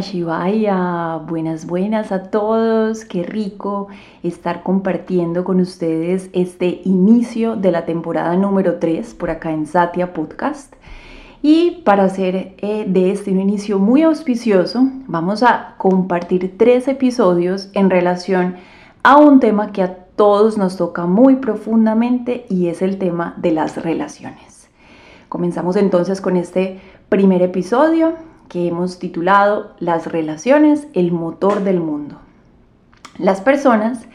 Shivaya, buenas buenas a todos, qué rico estar compartiendo con ustedes este inicio de la temporada número 3 por acá en Satya Podcast. Y para hacer eh, de este un inicio muy auspicioso, vamos a compartir tres episodios en relación a un tema que a todos nos toca muy profundamente y es el tema de las relaciones. Comenzamos entonces con este primer episodio que hemos titulado Las relaciones, el motor del mundo. Las personas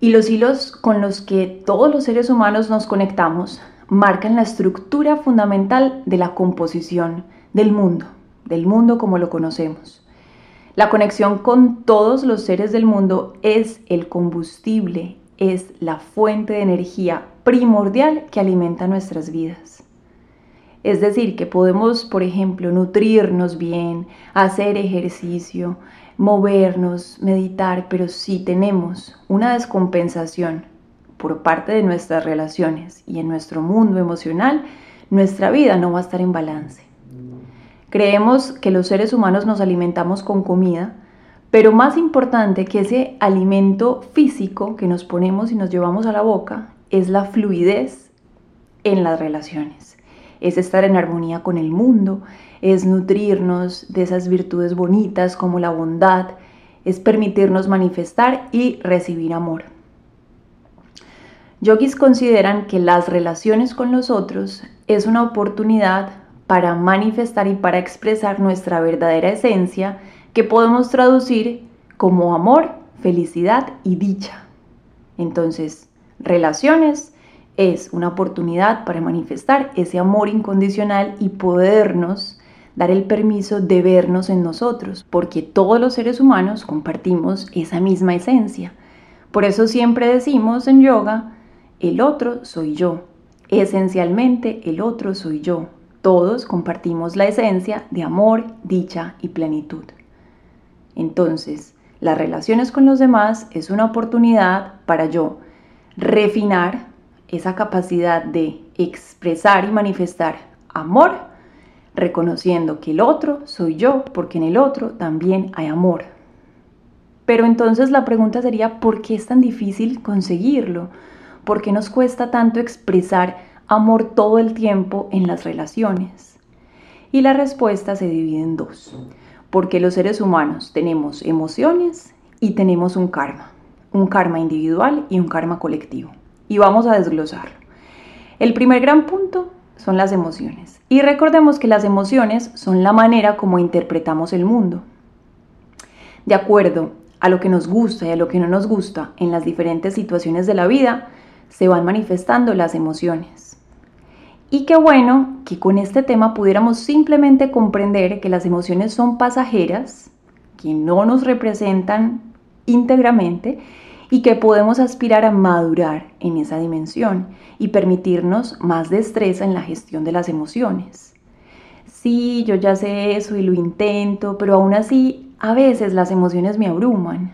y los hilos con los que todos los seres humanos nos conectamos marcan la estructura fundamental de la composición del mundo, del mundo como lo conocemos. La conexión con todos los seres del mundo es el combustible, es la fuente de energía primordial que alimenta nuestras vidas. Es decir, que podemos, por ejemplo, nutrirnos bien, hacer ejercicio, movernos, meditar, pero si tenemos una descompensación por parte de nuestras relaciones y en nuestro mundo emocional, nuestra vida no va a estar en balance. Creemos que los seres humanos nos alimentamos con comida, pero más importante que ese alimento físico que nos ponemos y nos llevamos a la boca es la fluidez en las relaciones es estar en armonía con el mundo, es nutrirnos de esas virtudes bonitas como la bondad, es permitirnos manifestar y recibir amor. Yogis consideran que las relaciones con los otros es una oportunidad para manifestar y para expresar nuestra verdadera esencia que podemos traducir como amor, felicidad y dicha. Entonces, relaciones es una oportunidad para manifestar ese amor incondicional y podernos dar el permiso de vernos en nosotros, porque todos los seres humanos compartimos esa misma esencia. Por eso siempre decimos en yoga, el otro soy yo. Esencialmente, el otro soy yo. Todos compartimos la esencia de amor, dicha y plenitud. Entonces, las relaciones con los demás es una oportunidad para yo refinar esa capacidad de expresar y manifestar amor, reconociendo que el otro soy yo, porque en el otro también hay amor. Pero entonces la pregunta sería, ¿por qué es tan difícil conseguirlo? ¿Por qué nos cuesta tanto expresar amor todo el tiempo en las relaciones? Y la respuesta se divide en dos. Porque los seres humanos tenemos emociones y tenemos un karma. Un karma individual y un karma colectivo y vamos a desglosarlo. El primer gran punto son las emociones. Y recordemos que las emociones son la manera como interpretamos el mundo. De acuerdo a lo que nos gusta y a lo que no nos gusta en las diferentes situaciones de la vida, se van manifestando las emociones. Y qué bueno que con este tema pudiéramos simplemente comprender que las emociones son pasajeras, que no nos representan íntegramente y que podemos aspirar a madurar en esa dimensión y permitirnos más destreza en la gestión de las emociones. Sí, yo ya sé eso y lo intento, pero aún así a veces las emociones me abruman.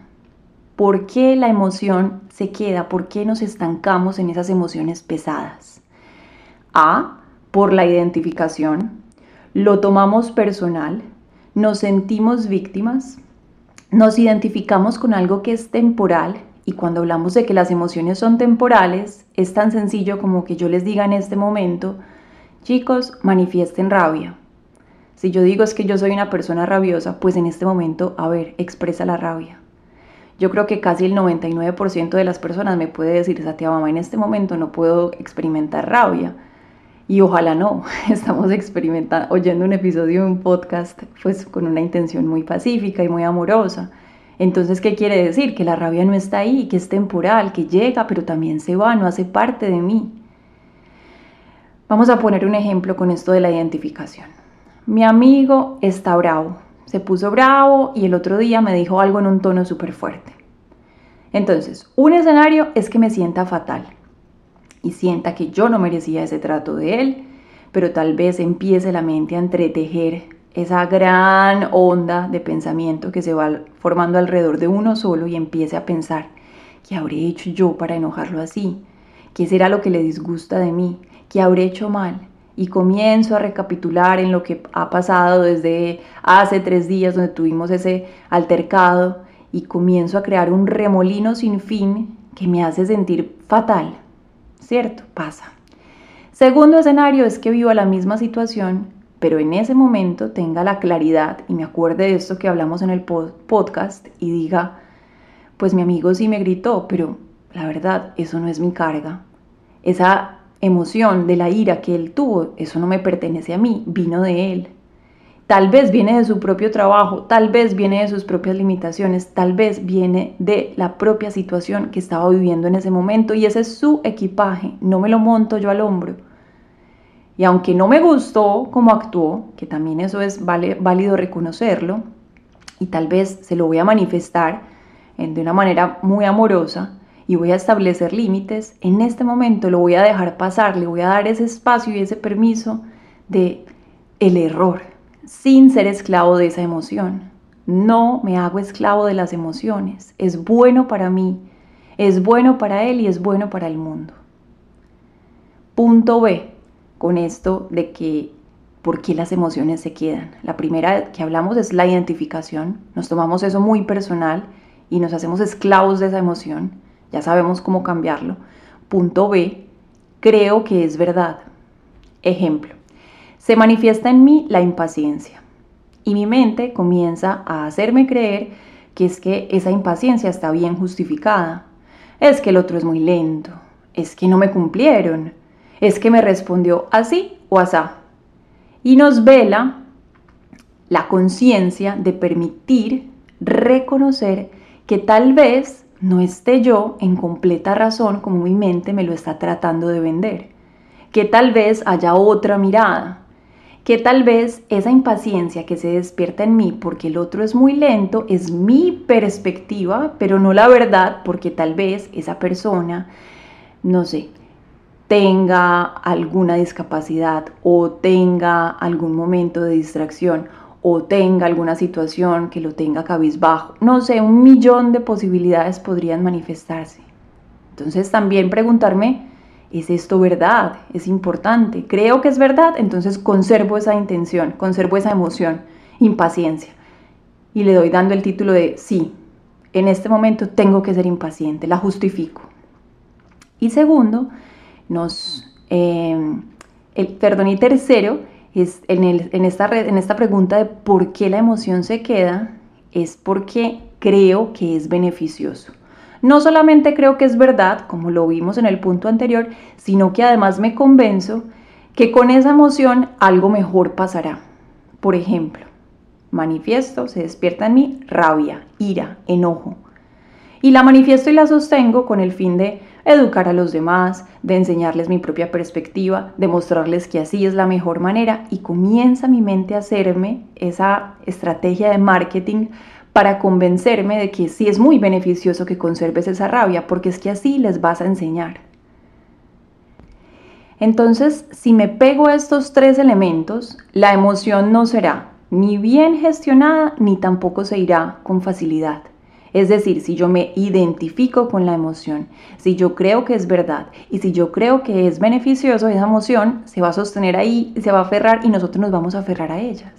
¿Por qué la emoción se queda? ¿Por qué nos estancamos en esas emociones pesadas? A, por la identificación. Lo tomamos personal, nos sentimos víctimas, nos identificamos con algo que es temporal y cuando hablamos de que las emociones son temporales, es tan sencillo como que yo les diga en este momento, chicos, manifiesten rabia. Si yo digo es que yo soy una persona rabiosa, pues en este momento, a ver, expresa la rabia. Yo creo que casi el 99% de las personas me puede decir, Satia mamá, en este momento no puedo experimentar rabia. Y ojalá no, estamos experimentando, oyendo un episodio de un podcast, pues con una intención muy pacífica y muy amorosa. Entonces, ¿qué quiere decir? Que la rabia no está ahí, que es temporal, que llega, pero también se va, no hace parte de mí. Vamos a poner un ejemplo con esto de la identificación. Mi amigo está bravo, se puso bravo y el otro día me dijo algo en un tono súper fuerte. Entonces, un escenario es que me sienta fatal y sienta que yo no merecía ese trato de él, pero tal vez empiece la mente a entretejer esa gran onda de pensamiento que se va formando alrededor de uno solo y empiece a pensar, ¿qué habré hecho yo para enojarlo así? ¿Qué será lo que le disgusta de mí? ¿Qué habré hecho mal? Y comienzo a recapitular en lo que ha pasado desde hace tres días donde tuvimos ese altercado y comienzo a crear un remolino sin fin que me hace sentir fatal. ¿Cierto? Pasa. Segundo escenario es que vivo la misma situación, pero en ese momento tenga la claridad y me acuerde de esto que hablamos en el podcast y diga, pues mi amigo sí me gritó, pero la verdad, eso no es mi carga. Esa emoción de la ira que él tuvo, eso no me pertenece a mí, vino de él. Tal vez viene de su propio trabajo, tal vez viene de sus propias limitaciones, tal vez viene de la propia situación que estaba viviendo en ese momento y ese es su equipaje, no me lo monto yo al hombro. Y aunque no me gustó cómo actuó, que también eso es válido reconocerlo, y tal vez se lo voy a manifestar de una manera muy amorosa, y voy a establecer límites, en este momento lo voy a dejar pasar, le voy a dar ese espacio y ese permiso de el error, sin ser esclavo de esa emoción. No me hago esclavo de las emociones. Es bueno para mí, es bueno para él y es bueno para el mundo. Punto B, con esto de que por qué las emociones se quedan. La primera que hablamos es la identificación. Nos tomamos eso muy personal y nos hacemos esclavos de esa emoción ya sabemos cómo cambiarlo. Punto B, creo que es verdad. Ejemplo, se manifiesta en mí la impaciencia y mi mente comienza a hacerme creer que es que esa impaciencia está bien justificada. Es que el otro es muy lento, es que no me cumplieron, es que me respondió así o asá. Y nos vela la conciencia de permitir reconocer que tal vez no esté yo en completa razón como mi mente me lo está tratando de vender. Que tal vez haya otra mirada. Que tal vez esa impaciencia que se despierta en mí porque el otro es muy lento es mi perspectiva, pero no la verdad porque tal vez esa persona, no sé, tenga alguna discapacidad o tenga algún momento de distracción o tenga alguna situación que lo tenga cabizbajo. No sé, un millón de posibilidades podrían manifestarse. Entonces también preguntarme, ¿es esto verdad? ¿Es importante? Creo que es verdad, entonces conservo esa intención, conservo esa emoción, impaciencia. Y le doy dando el título de sí, en este momento tengo que ser impaciente, la justifico. Y segundo, nos, eh, el, perdón, y tercero, es en, esta, en esta pregunta de por qué la emoción se queda, es porque creo que es beneficioso. No solamente creo que es verdad, como lo vimos en el punto anterior, sino que además me convenzo que con esa emoción algo mejor pasará. Por ejemplo, manifiesto, se despierta en mí rabia, ira, enojo. Y la manifiesto y la sostengo con el fin de educar a los demás, de enseñarles mi propia perspectiva, de mostrarles que así es la mejor manera y comienza mi mente a hacerme esa estrategia de marketing para convencerme de que sí es muy beneficioso que conserves esa rabia, porque es que así les vas a enseñar. Entonces, si me pego a estos tres elementos, la emoción no será ni bien gestionada ni tampoco se irá con facilidad. Es decir, si yo me identifico con la emoción, si yo creo que es verdad y si yo creo que es beneficioso, esa emoción se va a sostener ahí, se va a aferrar y nosotros nos vamos a aferrar a ellas.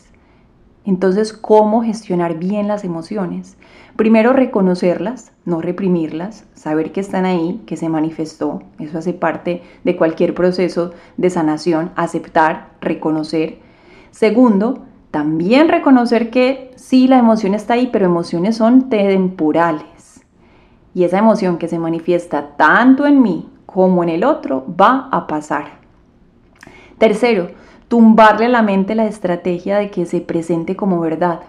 Entonces, ¿cómo gestionar bien las emociones? Primero, reconocerlas, no reprimirlas, saber que están ahí, que se manifestó. Eso hace parte de cualquier proceso de sanación, aceptar, reconocer. Segundo, también reconocer que sí, la emoción está ahí, pero emociones son temporales. Y esa emoción que se manifiesta tanto en mí como en el otro va a pasar. Tercero, tumbarle a la mente la estrategia de que se presente como verdad.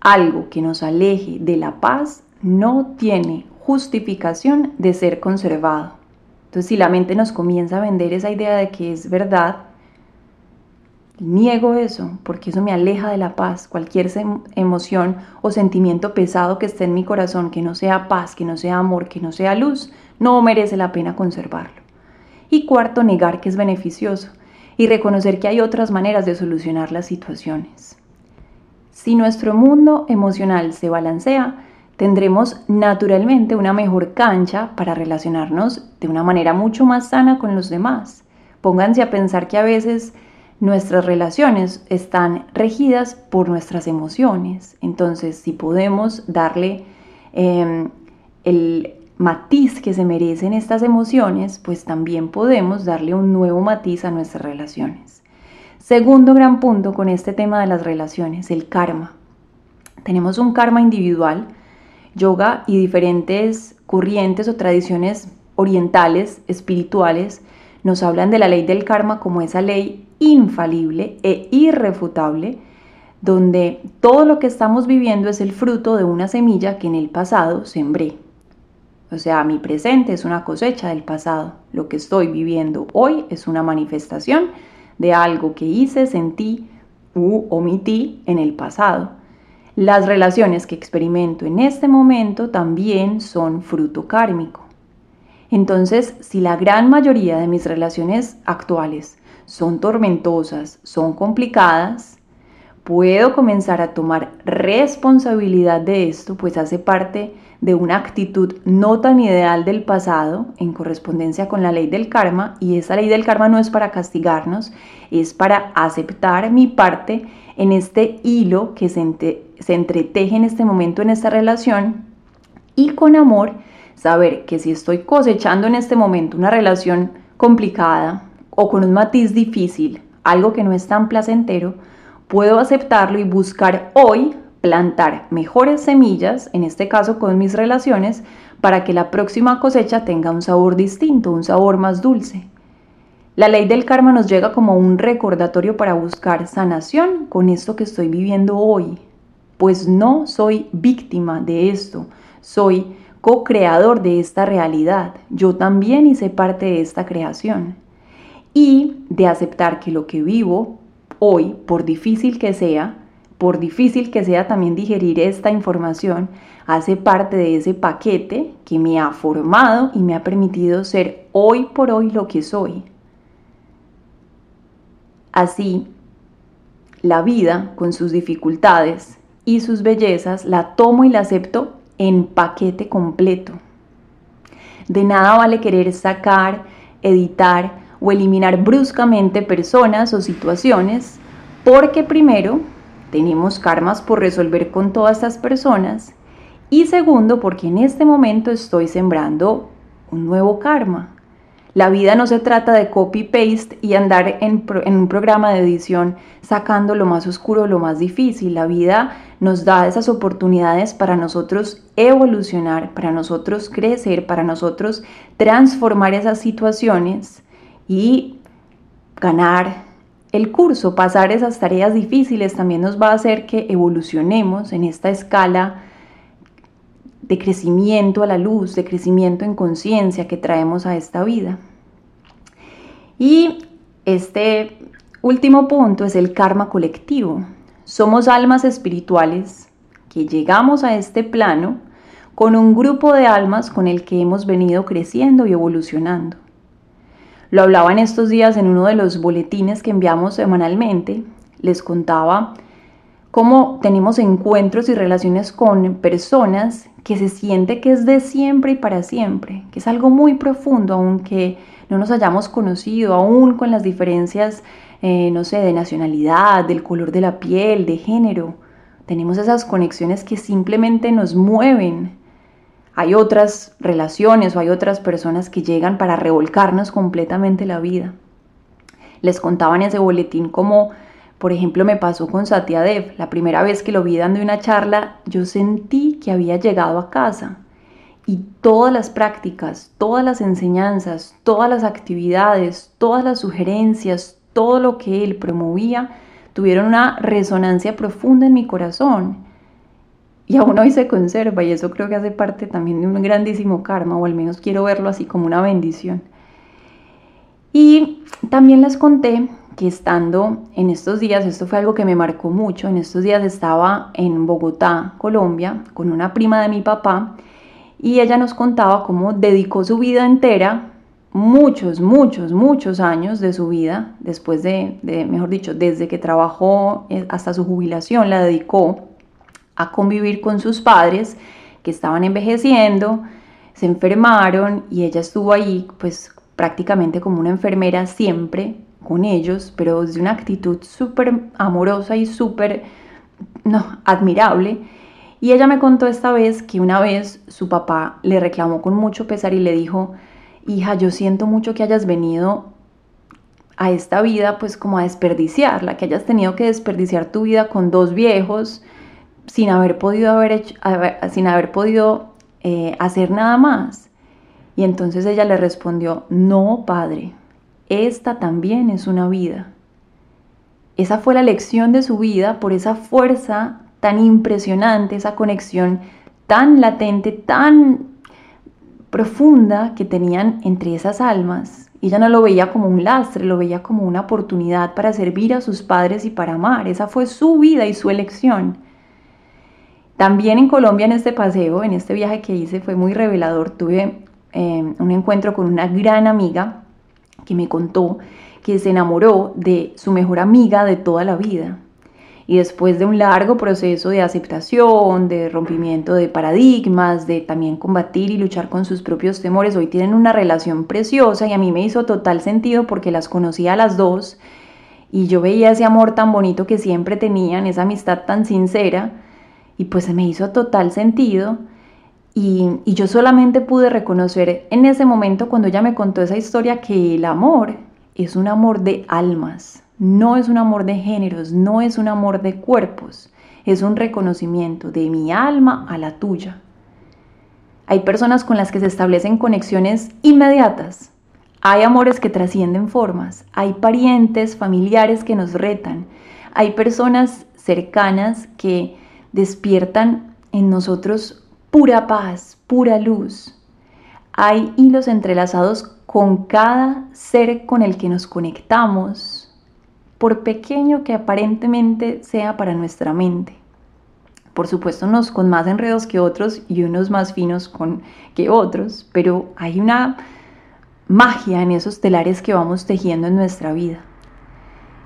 Algo que nos aleje de la paz no tiene justificación de ser conservado. Entonces, si la mente nos comienza a vender esa idea de que es verdad, Niego eso porque eso me aleja de la paz. Cualquier emoción o sentimiento pesado que esté en mi corazón, que no sea paz, que no sea amor, que no sea luz, no merece la pena conservarlo. Y cuarto, negar que es beneficioso y reconocer que hay otras maneras de solucionar las situaciones. Si nuestro mundo emocional se balancea, tendremos naturalmente una mejor cancha para relacionarnos de una manera mucho más sana con los demás. Pónganse a pensar que a veces nuestras relaciones están regidas por nuestras emociones. Entonces, si podemos darle em, el matiz que se merecen estas emociones, pues también podemos darle un nuevo matiz a nuestras relaciones. Segundo gran punto con este tema de las relaciones, el karma. Tenemos un karma individual, yoga y diferentes corrientes o tradiciones orientales, espirituales, nos hablan de la ley del karma como esa ley infalible e irrefutable, donde todo lo que estamos viviendo es el fruto de una semilla que en el pasado sembré. O sea, mi presente es una cosecha del pasado. Lo que estoy viviendo hoy es una manifestación de algo que hice, sentí u omití en el pasado. Las relaciones que experimento en este momento también son fruto kármico. Entonces, si la gran mayoría de mis relaciones actuales son tormentosas, son complicadas, puedo comenzar a tomar responsabilidad de esto, pues hace parte de una actitud no tan ideal del pasado en correspondencia con la ley del karma y esa ley del karma no es para castigarnos, es para aceptar mi parte en este hilo que se, se entreteje en este momento en esta relación y con amor saber que si estoy cosechando en este momento una relación complicada o con un matiz difícil, algo que no es tan placentero, puedo aceptarlo y buscar hoy plantar mejores semillas, en este caso con mis relaciones, para que la próxima cosecha tenga un sabor distinto, un sabor más dulce. La ley del karma nos llega como un recordatorio para buscar sanación con esto que estoy viviendo hoy, pues no soy víctima de esto, soy co-creador de esta realidad. Yo también hice parte de esta creación. Y de aceptar que lo que vivo hoy, por difícil que sea, por difícil que sea también digerir esta información, hace parte de ese paquete que me ha formado y me ha permitido ser hoy por hoy lo que soy. Así, la vida, con sus dificultades y sus bellezas, la tomo y la acepto en paquete completo. De nada vale querer sacar, editar o eliminar bruscamente personas o situaciones porque primero tenemos karmas por resolver con todas estas personas y segundo porque en este momento estoy sembrando un nuevo karma. La vida no se trata de copy-paste y andar en, un programa de edición sacando lo más oscuro, lo más difícil. La vida nos da esas oportunidades para nosotros evolucionar, para nosotros crecer, para nosotros transformar esas situaciones y ganar el curso, pasar esas tareas difíciles también nos va a hacer que evolucionemos en esta escala de crecimiento a la luz, de crecimiento en conciencia que traemos a esta vida. Y este último punto es el karma colectivo. Somos almas espirituales que llegamos a este plano con un grupo de almas con el que hemos venido creciendo y evolucionando. Lo hablaba en estos días en uno de los boletines que enviamos semanalmente. Les contaba cómo tenemos encuentros y relaciones con personas que se siente que es de siempre y para siempre, que es algo muy profundo, aunque no nos hayamos conocido, aún con las diferencias, eh, no sé, de nacionalidad, del color de la piel, de género. Tenemos esas conexiones que simplemente nos mueven. Hay otras relaciones o hay otras personas que llegan para revolcarnos completamente la vida. Les contaba en ese boletín cómo, por ejemplo, me pasó con Satya Dev. La primera vez que lo vi dando una charla, yo sentí que había llegado a casa y todas las prácticas, todas las enseñanzas, todas las actividades, todas las sugerencias, todo lo que él promovía, tuvieron una resonancia profunda en mi corazón. Y aún hoy se conserva y eso creo que hace parte también de un grandísimo karma, o al menos quiero verlo así como una bendición. Y también les conté que estando en estos días, esto fue algo que me marcó mucho, en estos días estaba en Bogotá, Colombia, con una prima de mi papá y ella nos contaba cómo dedicó su vida entera, muchos, muchos, muchos años de su vida, después de, mejor dicho, desde que trabajó eh, hasta su jubilación, la dedicó a convivir con sus padres que estaban envejeciendo, se enfermaron y ella estuvo ahí pues prácticamente como una enfermera siempre con ellos, pero de una actitud súper amorosa y súper no, admirable. Y ella me contó esta vez que una vez su papá le reclamó con mucho pesar y le dijo, hija, yo siento mucho que hayas venido a esta vida pues como a desperdiciarla, que hayas tenido que desperdiciar tu vida con dos viejos sin haber podido, haber hecho, sin haber podido eh, hacer nada más. Y entonces ella le respondió, no, padre, esta también es una vida. Esa fue la lección de su vida por esa fuerza tan impresionante, esa conexión tan latente, tan profunda que tenían entre esas almas. Ella no lo veía como un lastre, lo veía como una oportunidad para servir a sus padres y para amar. Esa fue su vida y su elección. También en Colombia en este paseo, en este viaje que hice, fue muy revelador. Tuve eh, un encuentro con una gran amiga que me contó que se enamoró de su mejor amiga de toda la vida. Y después de un largo proceso de aceptación, de rompimiento de paradigmas, de también combatir y luchar con sus propios temores, hoy tienen una relación preciosa y a mí me hizo total sentido porque las conocía a las dos y yo veía ese amor tan bonito que siempre tenían, esa amistad tan sincera y pues se me hizo total sentido. Y, yo solamente pude reconocer en ese momento cuando ella me contó esa historia que el amor es un amor de almas, no es un amor de géneros, no es un amor de cuerpos, es un reconocimiento de mi alma a la tuya. Hay personas con las que se establecen conexiones inmediatas. Hay amores que trascienden formas. Hay parientes, familiares que nos retan. Hay personas cercanas que despiertan en nosotros pura paz, pura luz. Hay hilos entrelazados con cada ser con el que nos conectamos, por pequeño que aparentemente sea para nuestra mente. Por supuesto, unos con más enredos que otros y unos más finos con, que otros, pero hay una magia en esos telares que vamos tejiendo en nuestra vida.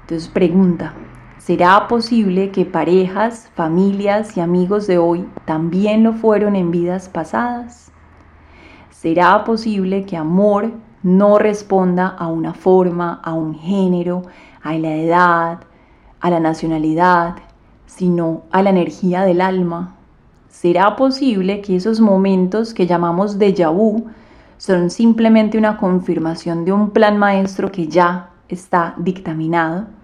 Entonces pregunta, ¿Será posible que parejas, familias y amigos de hoy también lo fueron en vidas pasadas? ¿Será posible que amor no responda a una forma, a un género, a la edad, a la nacionalidad, sino a la energía del alma? ¿Será posible que esos momentos que llamamos déjà vu son simplemente una confirmación de un plan maestro que ya está dictaminado?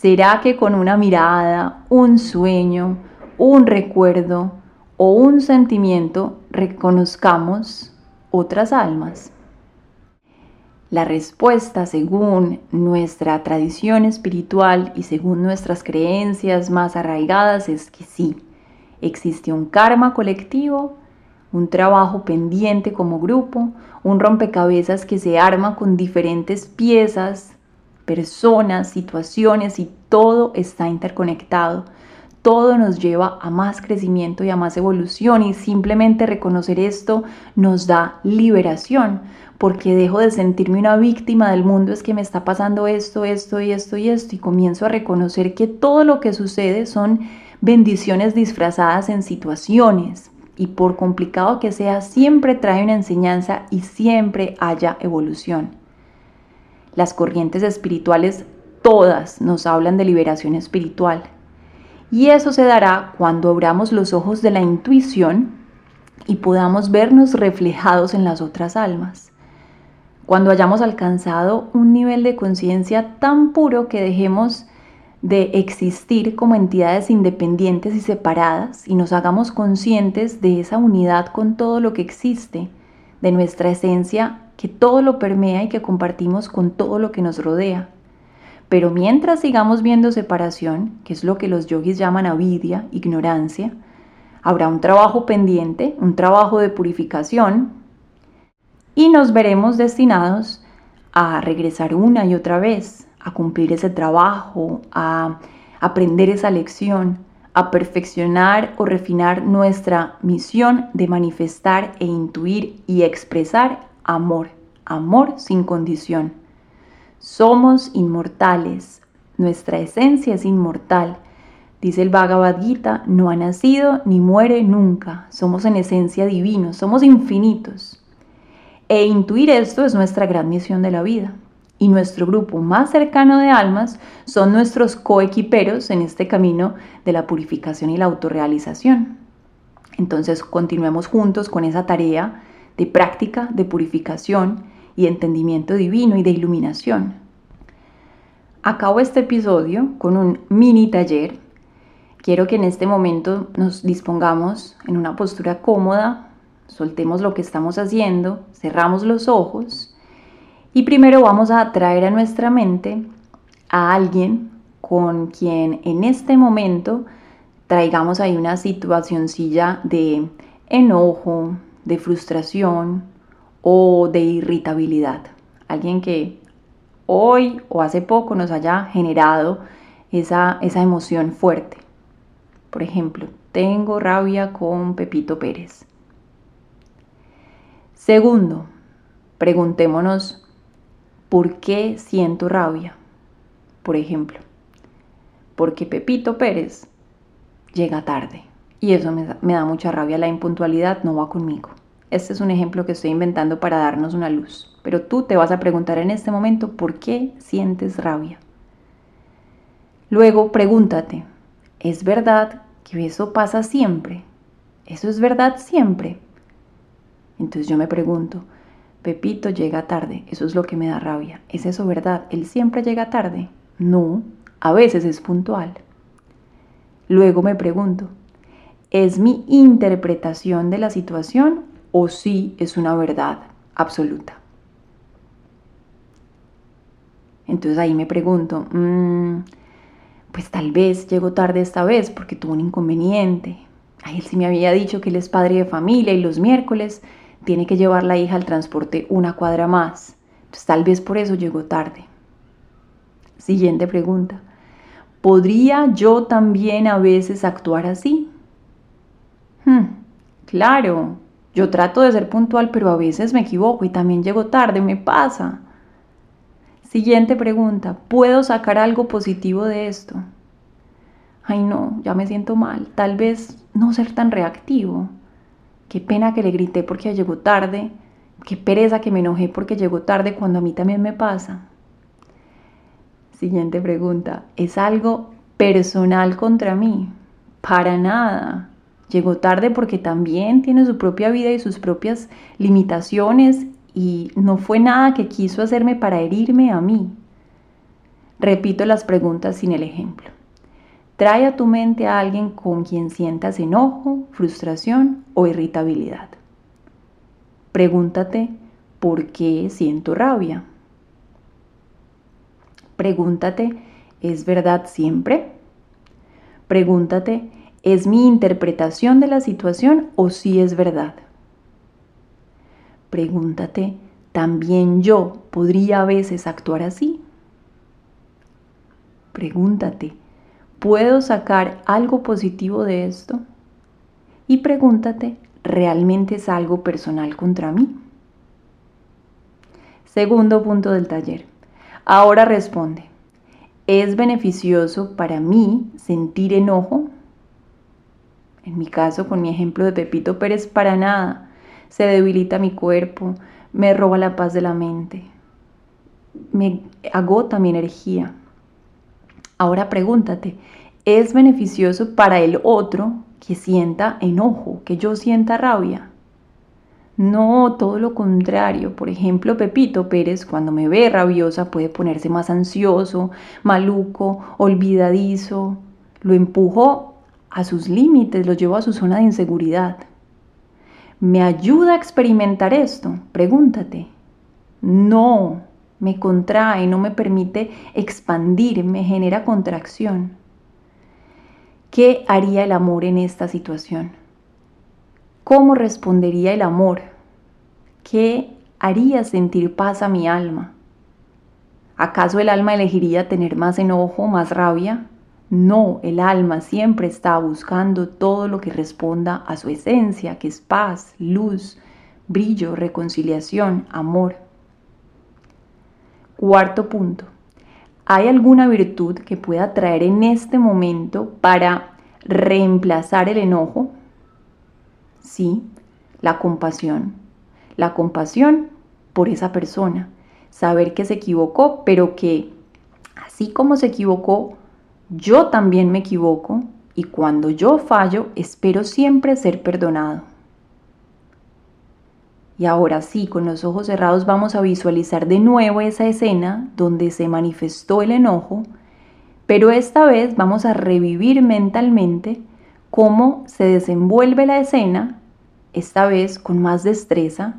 ¿Será que con una mirada, un sueño, un recuerdo o un sentimiento reconozcamos otras almas? La respuesta según nuestra tradición espiritual y según nuestras creencias más arraigadas es que sí, existe un karma colectivo, un trabajo pendiente como grupo, un rompecabezas que se arma con diferentes piezas personas, situaciones y todo está interconectado. Todo nos lleva a más crecimiento y a más evolución y simplemente reconocer esto nos da liberación porque dejo de sentirme una víctima del mundo, es que me está pasando esto, esto y esto y esto y comienzo a reconocer que todo lo que sucede son bendiciones disfrazadas en situaciones y por complicado que sea, siempre trae una enseñanza y siempre haya evolución. Las corrientes espirituales todas nos hablan de liberación espiritual. Y eso se dará cuando abramos los ojos de la intuición y podamos vernos reflejados en las otras almas. Cuando hayamos alcanzado un nivel de conciencia tan puro que dejemos de existir como entidades independientes y separadas y nos hagamos conscientes de esa unidad con todo lo que existe, de nuestra esencia que todo lo permea y que compartimos con todo lo que nos rodea. Pero mientras sigamos viendo separación, que es lo que los yogis llaman avidia, ignorancia, habrá un trabajo pendiente, un trabajo de purificación, y nos veremos destinados a regresar una y otra vez a cumplir ese trabajo, a aprender esa lección, a perfeccionar o refinar nuestra misión de manifestar e intuir y expresar amor, amor sin condición. Somos inmortales, nuestra esencia es inmortal. Dice el Bhagavad Gita, no ha nacido ni muere nunca, somos en esencia divinos, somos infinitos. E intuir esto es nuestra gran misión de la vida y nuestro grupo más cercano de almas son nuestros coequiperos en este camino de la purificación y la autorrealización. Entonces continuemos juntos con esa tarea de práctica, de purificación y entendimiento divino y de iluminación. Acabo este episodio con un mini taller. Quiero que en este momento nos dispongamos en una postura cómoda, soltemos lo que estamos haciendo, cerramos los ojos y primero vamos a traer a nuestra mente a alguien con quien en este momento traigamos ahí una situacioncilla de enojo, de frustración o de irritabilidad. Alguien que hoy o hace poco nos haya generado esa, esa emoción fuerte. Por ejemplo, tengo rabia con Pepito Pérez. Segundo, preguntémonos ¿Por qué siento rabia? Por ejemplo, porque Pepito Pérez llega tarde y eso me da, mucha rabia. La impuntualidad no va conmigo. Este es un ejemplo que estoy inventando para darnos una luz. Pero tú te vas a preguntar en este momento por qué sientes rabia. Luego pregúntate, ¿es verdad que eso pasa siempre? ¿Eso es verdad siempre? Entonces yo me pregunto, Pepito llega tarde, eso es lo que me da rabia. ¿Es eso verdad? ¿Él siempre llega tarde? No, a veces es puntual. Luego me pregunto, ¿es mi interpretación de la situación o sí es una verdad absoluta? Entonces ahí me pregunto, mm, pues tal vez llegó tarde esta vez porque tuvo un inconveniente. Ay, él sí me había dicho que él es padre de familia y los miércoles tiene que llevar la hija al transporte una cuadra más. Entonces, tal vez por eso llegó tarde. Siguiente pregunta. ¿Podría yo también a veces actuar así? Hmm, claro, yo trato de ser puntual, pero a veces me equivoco y también llego tarde, me pasa. Siguiente pregunta. ¿Puedo sacar algo positivo de esto? Ay no, ya me siento mal. Tal vez no ser tan reactivo. Qué pena que le grité porque llegó tarde. Qué pereza que me enojé porque llegó tarde cuando a mí también me pasa. Siguiente pregunta. ¿Es algo personal contra mí? Para nada. Llegó tarde porque también tiene su propia vida y sus propias limitaciones y no fue nada que quiso hacerme para herirme a mí. Repito las preguntas sin el ejemplo. Trae a tu mente a alguien con quien sientas enojo, frustración o irritabilidad. Pregúntate, ¿por qué siento rabia? Pregúntate, ¿es verdad siempre? Pregúntate, ¿es mi interpretación de la situación o si es verdad? Pregúntate, ¿también yo podría a veces actuar así? Pregúntate, ¿Puedo sacar algo positivo de esto? Y pregúntate, ¿realmente es algo personal contra mí? Segundo punto del taller. Ahora responde, ¿es beneficioso para mí sentir enojo? En mi caso, con mi ejemplo de Pepito Pérez, para nada. Se debilita mi cuerpo, me roba la paz de la mente, me agota mi energía. Ahora pregúntate, ¿es beneficioso para el otro que sienta enojo, que yo sienta rabia? No, todo lo contrario. Por ejemplo, Pepito Pérez, cuando me ve rabiosa, puede ponerse más ansioso, maluco, olvidadizo. Lo empujo a sus límites, lo llevo a su zona de inseguridad. ¿Me ayuda a experimentar esto? Pregúntate. No, me contrae, no me permite expandir, me genera contracción. ¿Qué haría el amor en esta situación? ¿Cómo respondería el amor? ¿Qué haría sentir paz a mi alma? ¿Acaso el alma elegiría tener más enojo, más rabia? No, el alma siempre está buscando todo lo que responda a su esencia, que es paz, luz, brillo, reconciliación, amor. Cuarto punto. ¿Hay alguna virtud que pueda traer en este momento para reemplazar el enojo? Sí, la compasión. La compasión por esa persona. Saber que se equivocó, pero que así como se equivocó, yo también me equivoco y cuando yo fallo espero siempre ser perdonado. Y ahora sí, con los ojos cerrados vamos a visualizar de nuevo esa escena donde se manifestó el enojo, pero esta vez vamos a revivir mentalmente cómo se desenvuelve la escena, esta vez con más destreza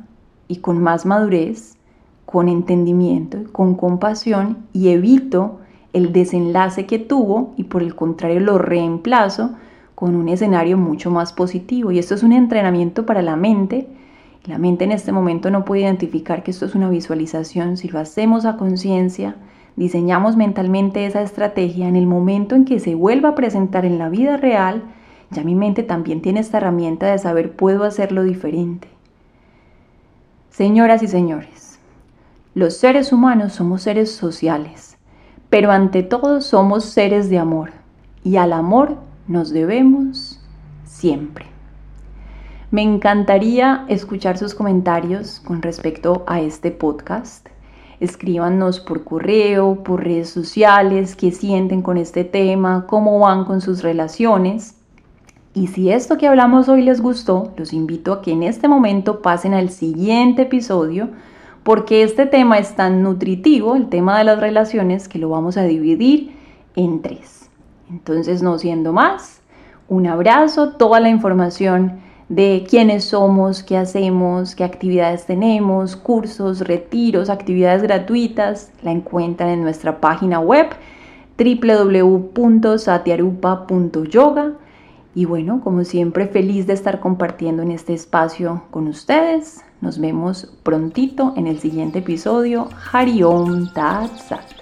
y con más madurez, con entendimiento, con compasión y evito el desenlace que tuvo y por el contrario lo reemplazo con un escenario mucho más positivo. Y esto es un entrenamiento para la mente la mente en este momento no puede identificar que esto es una visualización. Si lo hacemos a conciencia, diseñamos mentalmente esa estrategia, en el momento en que se vuelva a presentar en la vida real, ya mi mente también tiene esta herramienta de saber puedo hacerlo diferente. Señoras y señores, los seres humanos somos seres sociales, pero ante todo somos seres de amor y al amor nos debemos siempre. Me encantaría escuchar sus comentarios con respecto a este podcast. Escríbanos por correo, por redes sociales, qué sienten con este tema, cómo van con sus relaciones. Y si esto que hablamos hoy les gustó, los invito a que en este momento pasen al siguiente episodio porque este tema es tan nutritivo, el tema de las relaciones, que lo vamos a dividir en tres. Entonces, no siendo más, un abrazo, toda la información de quiénes somos, qué hacemos, qué actividades tenemos, cursos, retiros, actividades gratuitas, la encuentran en nuestra página web www.satiarupa.yoga. Y bueno, como siempre, feliz de estar compartiendo en este espacio con ustedes. Nos vemos prontito en el siguiente episodio. Hariom Tat Sat.